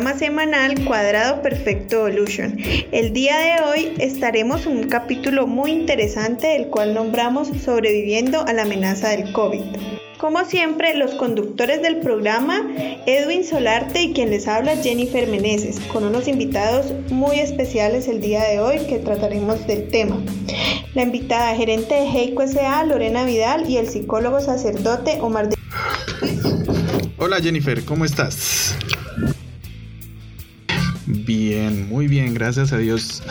programa semanal Cuadrado Perfecto Evolution. El día de hoy estaremos en un capítulo muy interesante el cual nombramos Sobreviviendo a la amenaza del COVID. Como siempre, los conductores del programa, Edwin Solarte y quien les habla, Jennifer Meneses, con unos invitados muy especiales el día de hoy que trataremos del tema. La invitada gerente de Heico S.A., Lorena Vidal, y el psicólogo sacerdote Omar de Hola Jennifer, ¿cómo estás? Bien, muy bien, gracias a Dios.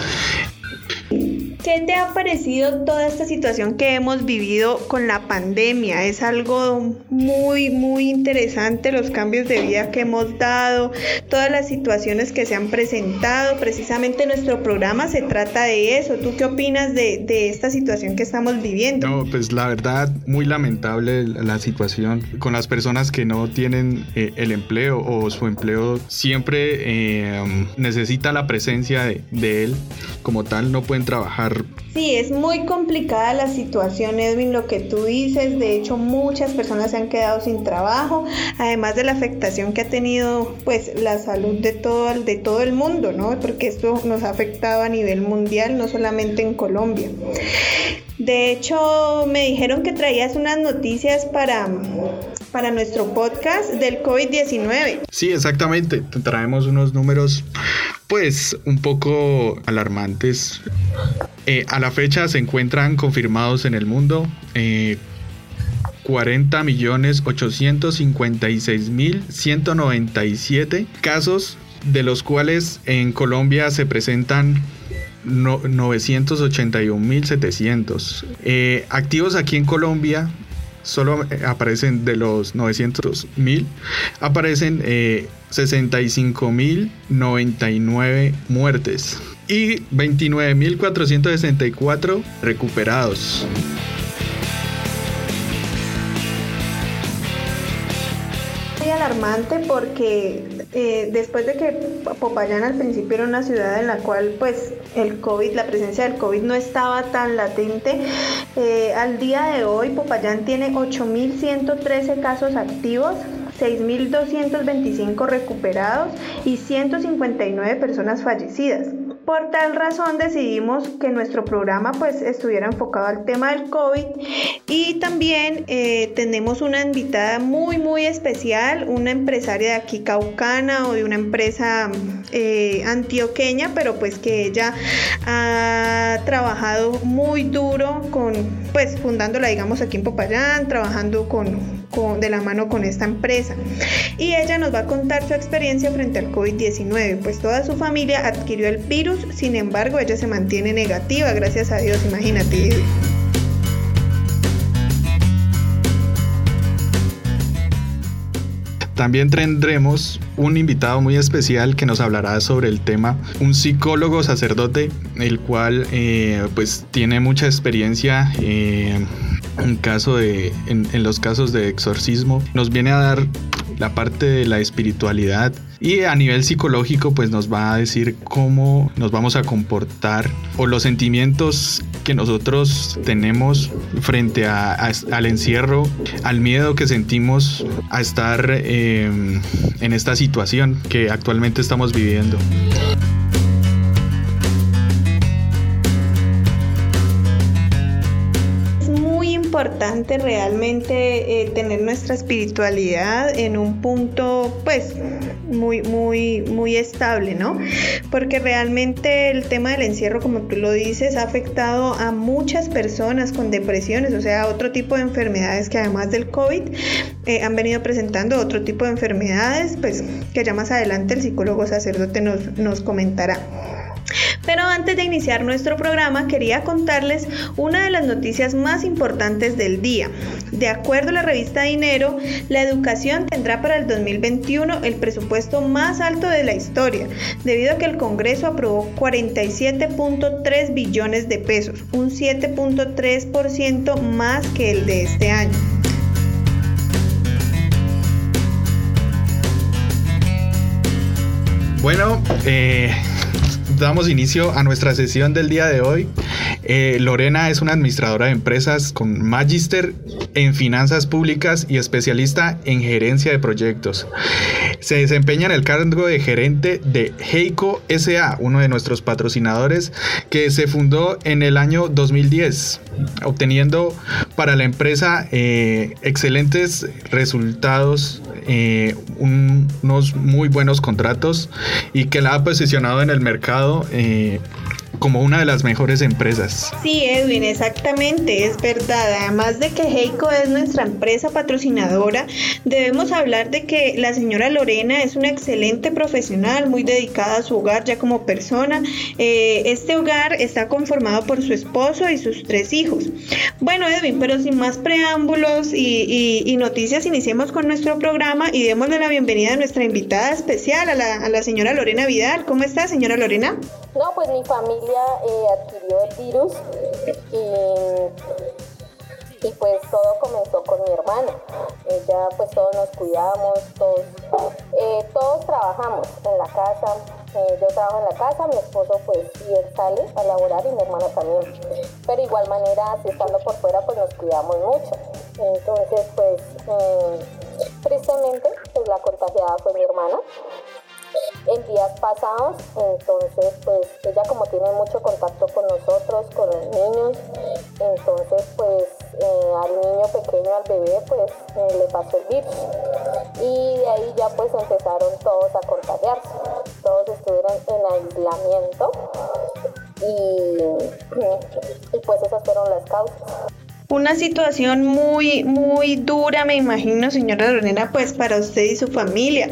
¿Qué te ha parecido toda esta situación que hemos vivido con la pandemia? Es algo muy, muy interesante los cambios de vida que hemos dado, todas las situaciones que se han presentado. Precisamente nuestro programa se trata de eso. ¿Tú qué opinas de, esta situación que estamos viviendo? No, pues la verdad, muy lamentable la situación con las personas que no tienen eh, el empleo o su empleo siempre eh, necesita la presencia de, de él. Como tal, no pueden trabajar Sí, es muy complicada la situación, Edwin, lo que tú dices. De hecho, muchas personas se han quedado sin trabajo, además de la afectación que ha tenido pues la salud de todo, de todo el mundo, ¿no? Porque esto nos ha afectado a nivel mundial, no solamente en Colombia. De hecho, me dijeron que traías unas noticias para, para nuestro podcast del COVID-19. Sí, exactamente. Traemos unos números pues un poco alarmantes. Eh, a la fecha se encuentran confirmados en el mundo eh, 40 millones 856 mil 197 casos, de los cuales en Colombia se presentan 981.700. Eh, activos aquí en Colombia solo eh, aparecen de los 900 mil, aparecen eh, 65 mil 99 muertes y 29.464 recuperados. Porque eh, después de que Popayán al principio era una ciudad en la cual pues el COVID, la presencia del COVID no estaba tan latente, eh, al día de hoy Popayán tiene 8.113 casos activos, 6.225 recuperados y 159 personas fallecidas. Por tal razón decidimos que nuestro programa pues estuviera enfocado al tema del COVID. Y también eh, tenemos una invitada muy muy especial, una empresaria de aquí caucana o de una empresa eh, antioqueña, pero pues que ella ha trabajado muy duro con pues fundándola digamos aquí en Popayán, trabajando con de la mano con esta empresa. Y ella nos va a contar su experiencia frente al COVID-19, pues toda su familia adquirió el virus, sin embargo ella se mantiene negativa, gracias a Dios, imagínate. También tendremos un invitado muy especial que nos hablará sobre el tema, un psicólogo sacerdote, el cual eh, pues tiene mucha experiencia eh, en, caso de, en, en los casos de exorcismo. Nos viene a dar la parte de la espiritualidad y a nivel psicológico pues nos va a decir cómo nos vamos a comportar o los sentimientos que nosotros tenemos frente al encierro, al miedo que sentimos a estar em, en esta situación que actualmente estamos viviendo. Importante realmente eh, tener nuestra espiritualidad en un punto pues muy muy muy estable, ¿no? Porque realmente el tema del encierro, como tú lo dices, ha afectado a muchas personas con depresiones, o sea, otro tipo de enfermedades que además del COVID eh, han venido presentando otro tipo de enfermedades, pues que ya más adelante el psicólogo sacerdote nos, nos comentará. Pero antes de iniciar nuestro programa quería contarles una de las noticias más importantes del día. De acuerdo a la revista Dinero, la educación tendrá para el 2021 el presupuesto más alto de la historia, debido a que el Congreso aprobó 47.3 billones de pesos, un 7.3% más que el de este año. Bueno, eh, damos inicio a nuestra sesión del día de hoy. Eh, Lorena es una administradora de empresas con magíster en finanzas públicas y especialista en gerencia de proyectos. Se desempeña en el cargo de gerente de Heiko SA, uno de nuestros patrocinadores, que se fundó en el año 2010, obteniendo para la empresa eh, excelentes resultados, eh, unos muy buenos contratos y que la ha posicionado en el mercado como una de las mejores empresas. Sí, Edwin, exactamente, es verdad. Además de que Heiko es nuestra empresa patrocinadora, debemos hablar de que la señora Lorena es una excelente profesional, muy dedicada a su hogar ya como persona. Eh, este hogar está conformado por su esposo y sus tres hijos. Bueno, Edwin, pero sin más preámbulos y, noticias, iniciemos con nuestro programa y démosle la bienvenida a nuestra invitada especial, a la, a la señora Lorena Vidal. ¿Cómo está, señora Lorena? No, pues mi familia eh, adquirió el virus y, pues todo comenzó con mi hermana. Ella pues todos nos cuidamos, todos, eh, todos trabajamos en la casa. Eh, yo trabajo en la casa, mi esposo pues sí él sale a laborar y mi hermana también. Pero igual manera, si estando por fuera pues nos cuidamos mucho. Entonces pues tristemente pues la contagiada fue mi hermana en días pasados, entonces pues ella como tiene mucho contacto con nosotros, con los niños, entonces pues eh, al niño pequeño, al bebé pues eh, le pasó el virus. Y de ahí ya pues empezaron todos a contagiarse, todos estuvieron en aislamiento y, y pues esas fueron las causas una situación muy, muy dura, me imagino, señora Lorena, pues para usted y su familia.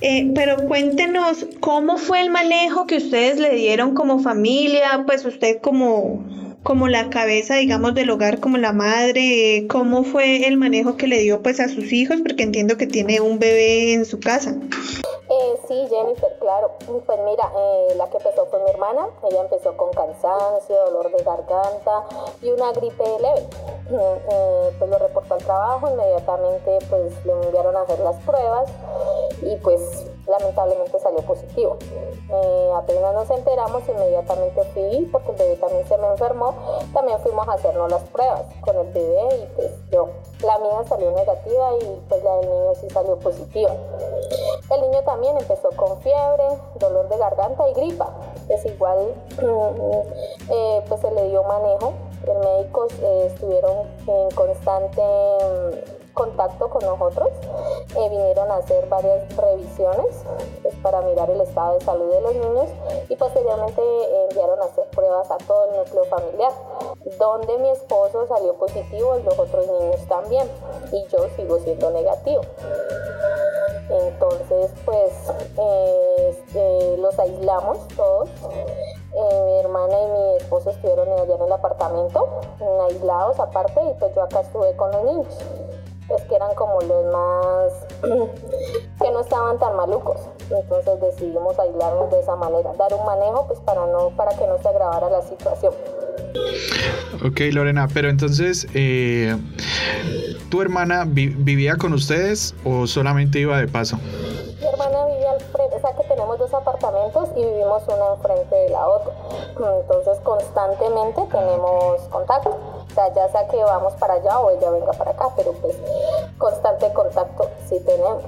Eh, pero cuéntenos cómo fue el manejo que ustedes le dieron como familia, pues usted como, como la cabeza, digamos, del hogar, como la madre, cómo fue el manejo que le dio pues a sus hijos, porque entiendo que tiene un bebé en su casa. Eh, sí, Jennifer, claro. Pues mira, eh, la que empezó fue mi hermana. Ella empezó con cansancio, dolor de garganta y una gripe leve. Eh, pues lo reportó al trabajo, inmediatamente pues le enviaron a hacer las pruebas y pues lamentablemente salió positivo. Eh, apenas nos enteramos, inmediatamente fui, porque el bebé también se me enfermó, también fuimos a hacernos las pruebas con el bebé y pues yo, la mía salió negativa y pues la del niño sí salió positiva. El niño también empezó con fiebre, dolor de garganta y gripa. Es igual, eh, pues se le dio manejo. Los médicos eh, estuvieron en constante contacto con nosotros. Eh, vinieron a hacer varias revisiones pues, para mirar el estado de salud de los niños y posteriormente enviaron a hacer pruebas a todo el núcleo familiar, donde mi esposo salió positivo y los otros niños también, y yo sigo siendo negativo. Entonces, pues eh, los aislamos todos. Eh, mi hermana y mi esposo estuvieron allá en el apartamento, aislados aparte, y pues yo acá estuve con los niños es que eran como los más que no estaban tan malucos. Entonces decidimos aislarnos de esa manera, dar un manejo pues para no para que no se agravara la situación. Ok, Lorena, pero entonces, eh, ¿tu hermana vivía con ustedes o solamente iba de paso? Mi hermana vivía al frente, o sea que tenemos dos apartamentos y vivimos una enfrente de la otra. Entonces constantemente tenemos contacto. Ya sea que vamos para allá o ella venga para acá, pero pues constante contacto sí tenemos.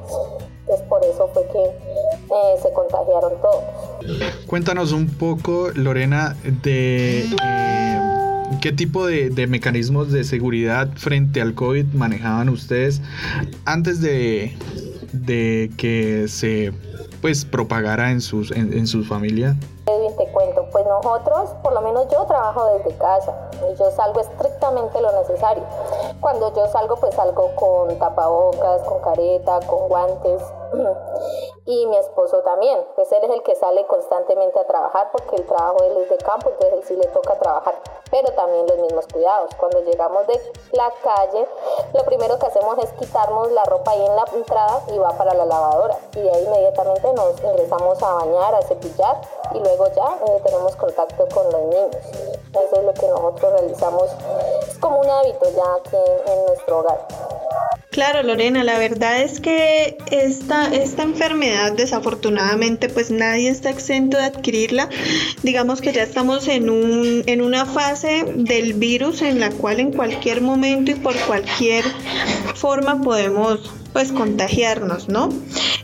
Entonces por eso fue que eh, se contagiaron todos. Cuéntanos un poco, Lorena, de... Eh, ¿Qué tipo de, mecanismos de seguridad frente al COVID manejaban ustedes antes de, de que se pues propagara en sus, en, en sus familias? te cuento, pues nosotros, por lo menos yo trabajo desde casa y yo salgo estrictamente lo necesario. Cuando yo salgo, pues salgo con tapabocas, con careta, con guantes y mi esposo también, pues él es el que sale constantemente a trabajar porque el trabajo él es de campo, entonces él sí le toca trabajar, pero también los mismos cuidados. Cuando llegamos de la calle, lo primero que hacemos es quitarnos la ropa ahí en la entrada y va para la lavadora y de ahí inmediatamente nos ingresamos a bañar, a cepillar y luego ya eh, tenemos contacto con los niños. Eso es lo que nosotros realizamos, es como un hábito ya aquí en nuestro hogar. Claro, Lorena, la verdad es que esta, esta enfermedad, desafortunadamente, pues nadie está exento de adquirirla. Digamos que ya estamos en, un, en una fase del virus en la cual en cualquier momento y por cualquier forma podemos pues contagiarnos, ¿no?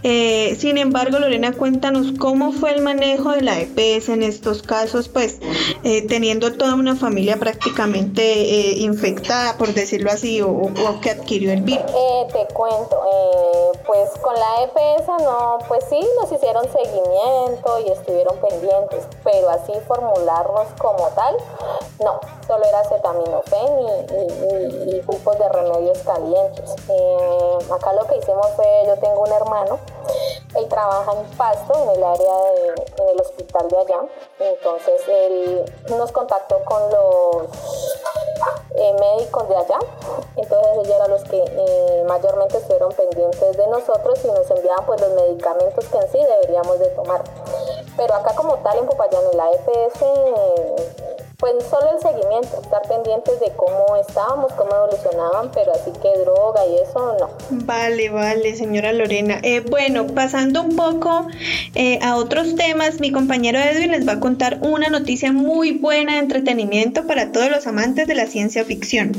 Eh, sin embargo, Lorena, cuéntanos cómo fue el manejo de la EPS en estos casos, pues eh, teniendo toda una familia prácticamente eh, infectada, por decirlo así, o, que adquirió el virus. Te cuento, pues con la EPS no, pues sí, nos hicieron seguimiento y estuvieron pendientes, pero así formularlos como tal, no, solo era acetaminofén y, y, grupos de remedios calientes. acá lo que hicimos fue, yo tengo un hermano, él trabaja en Pasto, en el área de, en el hospital de allá, entonces él nos contactó con los eh, médicos de allá, entonces ellos eran los que eh, mayormente estuvieron pendientes de nosotros y nos enviaban pues los medicamentos que en sí deberíamos de tomar. Pero acá como tal en Popayán, en la EPS, pues solo el seguimiento, estar pendientes de cómo estábamos, cómo evolucionaban, pero así que droga y eso no. Vale, vale, señora Lorena. Eh, bueno, pasando un poco eh, a otros temas, mi compañero Edwin les va a contar una noticia muy buena de entretenimiento para todos los amantes de la ciencia ficción.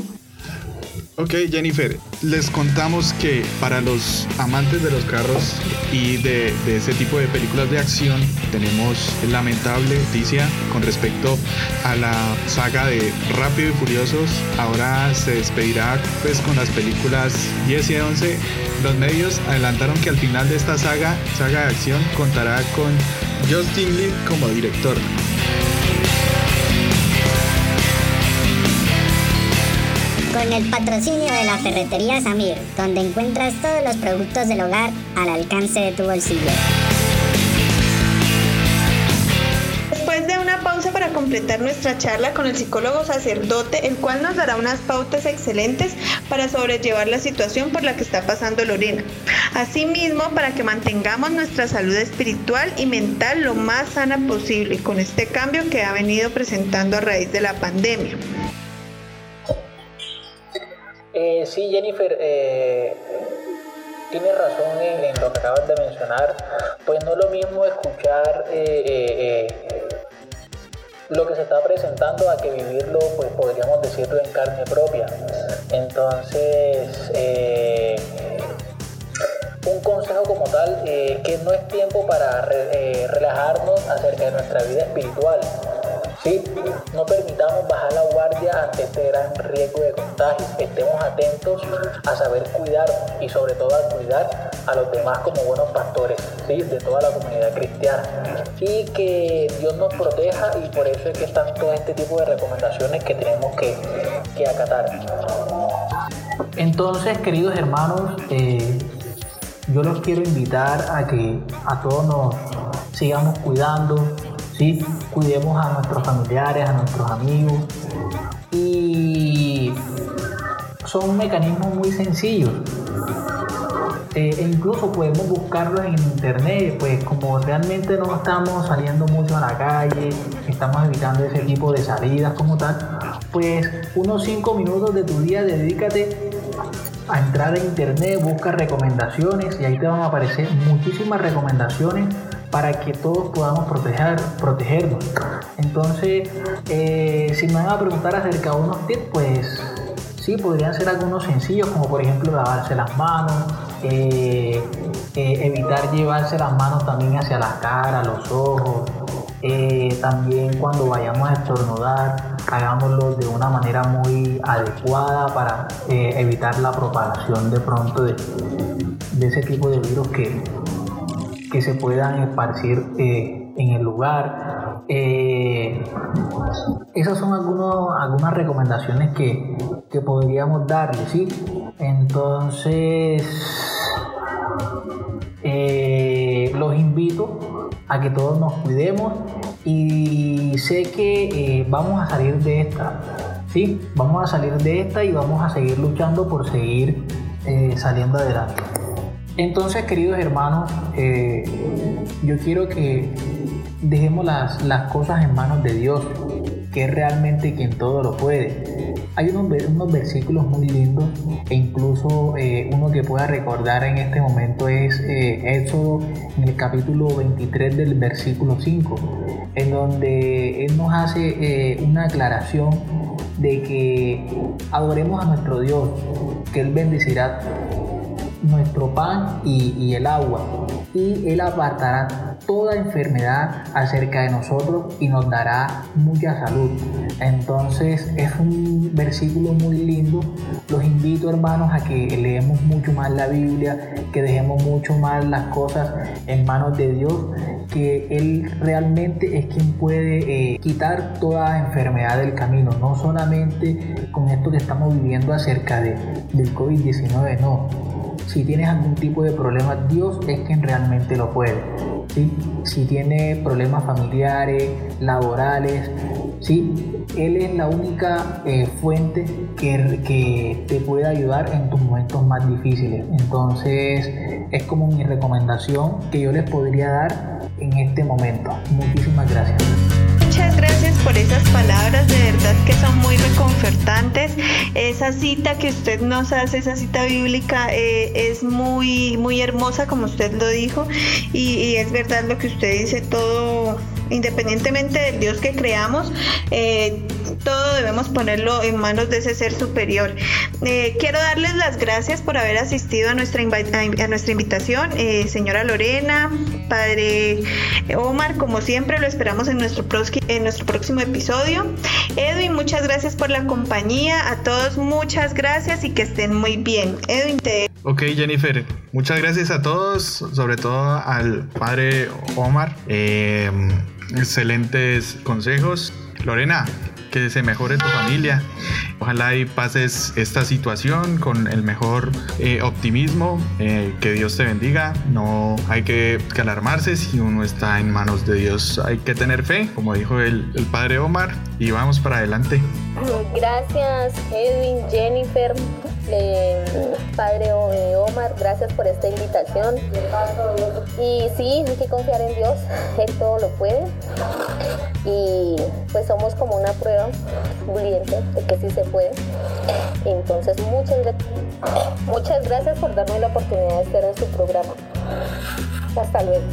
Ok, Jennifer, les contamos que para los amantes de los carros y de, ese tipo de películas de acción, tenemos lamentable noticia con respecto a la saga de Rápido y Furiosos. Ahora se despedirá pues con las películas 10 y 11. Los medios adelantaron que al final de esta saga, saga de acción, contará con Justin Lin como director. Con el patrocinio de la ferretería Samir, donde encuentras todos los productos del hogar al alcance de tu bolsillo. Después de una pausa para completar nuestra charla con el psicólogo sacerdote, el cual nos dará unas pautas excelentes para sobrellevar la situación por la que está pasando Lorena. Asimismo, para que mantengamos nuestra salud espiritual y mental lo más sana posible con este cambio que ha venido presentando a raíz de la pandemia. Eh, sí, Jennifer, eh, tienes razón en, lo que acabas de mencionar. Pues no es lo mismo escuchar eh, eh, lo que se está presentando a que vivirlo, pues podríamos decirlo en carne propia. Entonces, un consejo como tal, que no es tiempo para relajarnos acerca de nuestra vida espiritual ¿sí? No permitamos bajar la guardia ante este gran riesgo de contagio. Estemos atentos a saber cuidar y sobre todo a cuidar a los demás como buenos pastores ¿sí? de toda la comunidad cristiana. Y que Dios nos proteja y por eso es que están todo este tipo de recomendaciones que tenemos que, acatar. Entonces, queridos hermanos, eh, yo los quiero invitar a que a todos nos sigamos cuidando, ¿sí? Cuidemos a nuestros familiares, a nuestros amigos. Y son mecanismos muy sencillos. Eh, e incluso podemos buscarlos en internet, pues como realmente no estamos saliendo mucho a la calle, estamos evitando ese tipo de salidas como tal, pues unos 5 minutos de tu día dedícate a entrar a internet, busca recomendaciones y ahí te van a aparecer muchísimas recomendaciones para que todos podamos proteger, protegernos. Entonces, eh, si me van a preguntar acerca de unos tips, pues sí, podrían ser algunos sencillos, como por ejemplo lavarse las manos, eh, eh, evitar llevarse las manos también hacia la cara, los ojos. también cuando vayamos a estornudar, hagámoslo de una manera muy adecuada para evitar la propagación de pronto de, de ese tipo de virus que, que se puedan esparcir eh, en el lugar. Eh, esas son algunos, algunas recomendaciones que, podríamos darle, ¿sí? Entonces, eh, los invito a que todos nos cuidemos y sé que vamos a salir de esta, ¿sí? Vamos a salir de esta y vamos a seguir luchando por seguir saliendo adelante. Entonces, queridos hermanos, eh, yo quiero que dejemos las, cosas en manos de Dios, que es realmente quien todo lo puede. Hay unos, versículos muy lindos e incluso eh, uno que pueda recordar en este momento es eh, Éxodo en el capítulo 23 del versículo 5, en donde Él nos hace eh, una aclaración de que adoremos a nuestro Dios, que Él bendecirá nuestro pan y, el agua, y Él apartará toda enfermedad acerca de nosotros y nos dará mucha salud. Entonces es un versículo muy lindo. Los invito hermanos a que leemos mucho más la Biblia, que dejemos mucho más las cosas en manos de Dios, que Él realmente es quien puede eh, quitar toda enfermedad del camino, no solamente con esto que estamos viviendo acerca de, del COVID-19, no si tienes algún tipo de problema, Dios es quien realmente lo puede. Si tienes problemas familiares, laborales, ¿sí? Él es la única eh, fuente que, que te puede ayudar en tus momentos más difíciles. Entonces es como mi recomendación que yo les podría dar en este momento. Muchísimas gracias. Muchas gracias por esas palabras, de verdad que son muy reconfortantes. Esa cita que usted nos hace, esa cita bíblica, eh, es muy, muy hermosa, como usted lo dijo, y, es verdad lo que usted dice, todo independientemente del Dios que creamos, eh, todo debemos ponerlo en manos de ese ser superior. Eh, quiero darles las gracias por haber asistido a nuestra, invitación, eh, señora Lorena, padre Omar, como siempre lo esperamos en nuestro, próximo episodio. Edwin, muchas gracias por la compañía, a todos muchas gracias y que estén muy bien. Edwin, te... Ok, Jennifer, muchas gracias a todos, sobre todo al padre Omar. Excelentes consejos. Lorena, que se mejore tu familia. Ojalá y pases esta situación con el mejor eh, optimismo. Eh, que Dios te bendiga. No hay que, alarmarse si uno está en manos de Dios. Hay que tener fe, como dijo el, padre Omar, y vamos para adelante. Gracias, Edwin, Jennifer. padre Gracias por esta invitación. Y sí, hay que confiar en Dios, Él todo lo puede. Y pues somos como una prueba viviente de que sí se puede. Entonces, muchas, muchas gracias por darme la oportunidad de estar en su programa. Hasta luego.